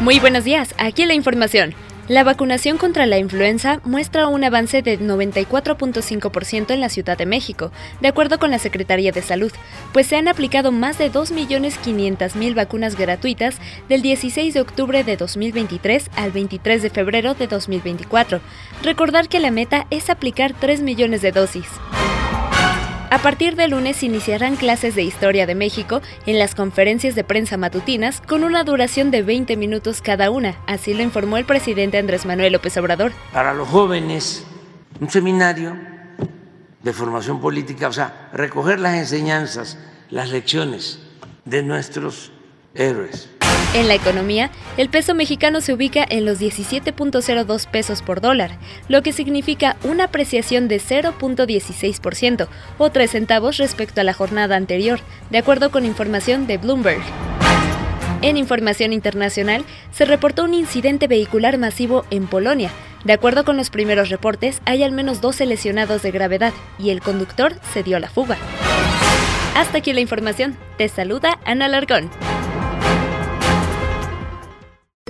Muy buenos días. Aquí la información. La vacunación contra la influenza muestra un avance de 94.5% en la Ciudad de México, de acuerdo con la Secretaría de Salud, pues se han aplicado más de 2.500.000 vacunas gratuitas del 16 de octubre de 2023 al 23 de febrero de 2024. Recordar que la meta es aplicar 3 millones de dosis. A partir de lunes iniciarán clases de Historia de México en las conferencias de prensa matutinas con una duración de 20 minutos cada una, así lo informó el presidente Andrés Manuel López Obrador. Para los jóvenes, un seminario de formación política, o sea, recoger las enseñanzas, las lecciones de nuestros héroes. En la economía, el peso mexicano se ubica en los 17.02 pesos por dólar, lo que significa una apreciación de 0.16% o 3 centavos respecto a la jornada anterior, de acuerdo con información de Bloomberg. En información internacional, se reportó un incidente vehicular masivo en Polonia. De acuerdo con los primeros reportes, hay al menos 12 lesionados de gravedad y el conductor se dio la fuga. Hasta aquí la información. Te saluda Ana Largón.